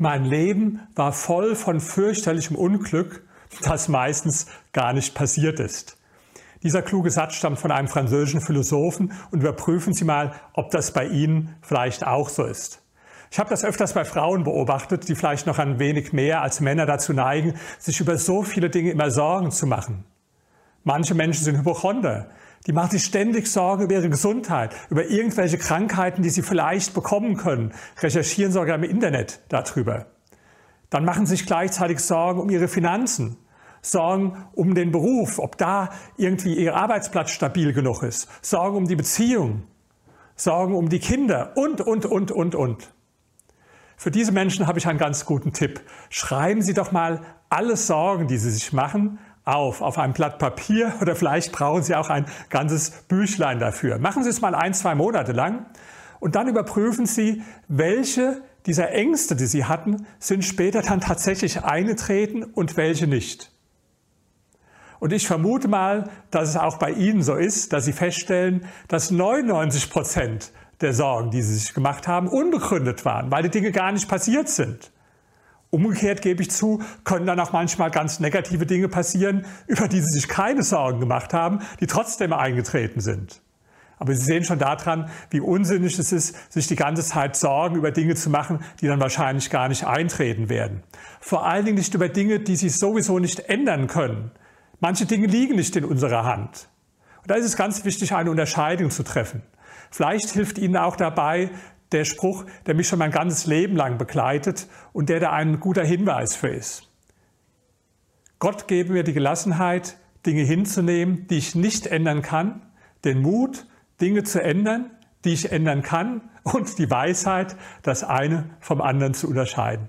Mein Leben war voll von fürchterlichem Unglück, das meistens gar nicht passiert ist. Dieser kluge Satz stammt von einem französischen Philosophen und überprüfen Sie mal, ob das bei Ihnen vielleicht auch so ist. Ich habe das öfters bei Frauen beobachtet, die vielleicht noch ein wenig mehr als Männer dazu neigen, sich über so viele Dinge immer Sorgen zu machen. Manche Menschen sind Hypochonder. Die machen sich ständig Sorgen über ihre Gesundheit, über irgendwelche Krankheiten, die sie vielleicht bekommen können, recherchieren sogar im Internet darüber. Dann machen sie sich gleichzeitig Sorgen um ihre Finanzen, Sorgen um den Beruf, ob da irgendwie ihr Arbeitsplatz stabil genug ist, Sorgen um die Beziehung, Sorgen um die Kinder und, und, und, und, und. Für diese Menschen habe ich einen ganz guten Tipp. Schreiben Sie doch mal alle Sorgen, die Sie sich machen, auf, auf ein Blatt Papier oder vielleicht brauchen Sie auch ein ganzes Büchlein dafür. Machen Sie es mal ein, zwei Monate lang und dann überprüfen Sie, welche dieser Ängste, die Sie hatten, sind später dann tatsächlich eingetreten und welche nicht. Und ich vermute mal, dass es auch bei Ihnen so ist, dass Sie feststellen, dass 99 Prozent der Sorgen, die Sie sich gemacht haben, unbegründet waren, weil die Dinge gar nicht passiert sind. Umgekehrt gebe ich zu, können dann auch manchmal ganz negative Dinge passieren, über die Sie sich keine Sorgen gemacht haben, die trotzdem eingetreten sind. Aber Sie sehen schon daran, wie unsinnig es ist, sich die ganze Zeit Sorgen über Dinge zu machen, die dann wahrscheinlich gar nicht eintreten werden. Vor allen Dingen nicht über Dinge, die Sie sowieso nicht ändern können. Manche Dinge liegen nicht in unserer Hand. Und da ist es ganz wichtig, eine Unterscheidung zu treffen. Vielleicht hilft Ihnen auch dabei der Spruch, der mich schon mein ganzes Leben lang begleitet und der da ein guter Hinweis für ist. Gott gebe mir die Gelassenheit, Dinge hinzunehmen, die ich nicht ändern kann, den Mut, Dinge zu ändern, die ich ändern kann und die Weisheit, das eine vom anderen zu unterscheiden.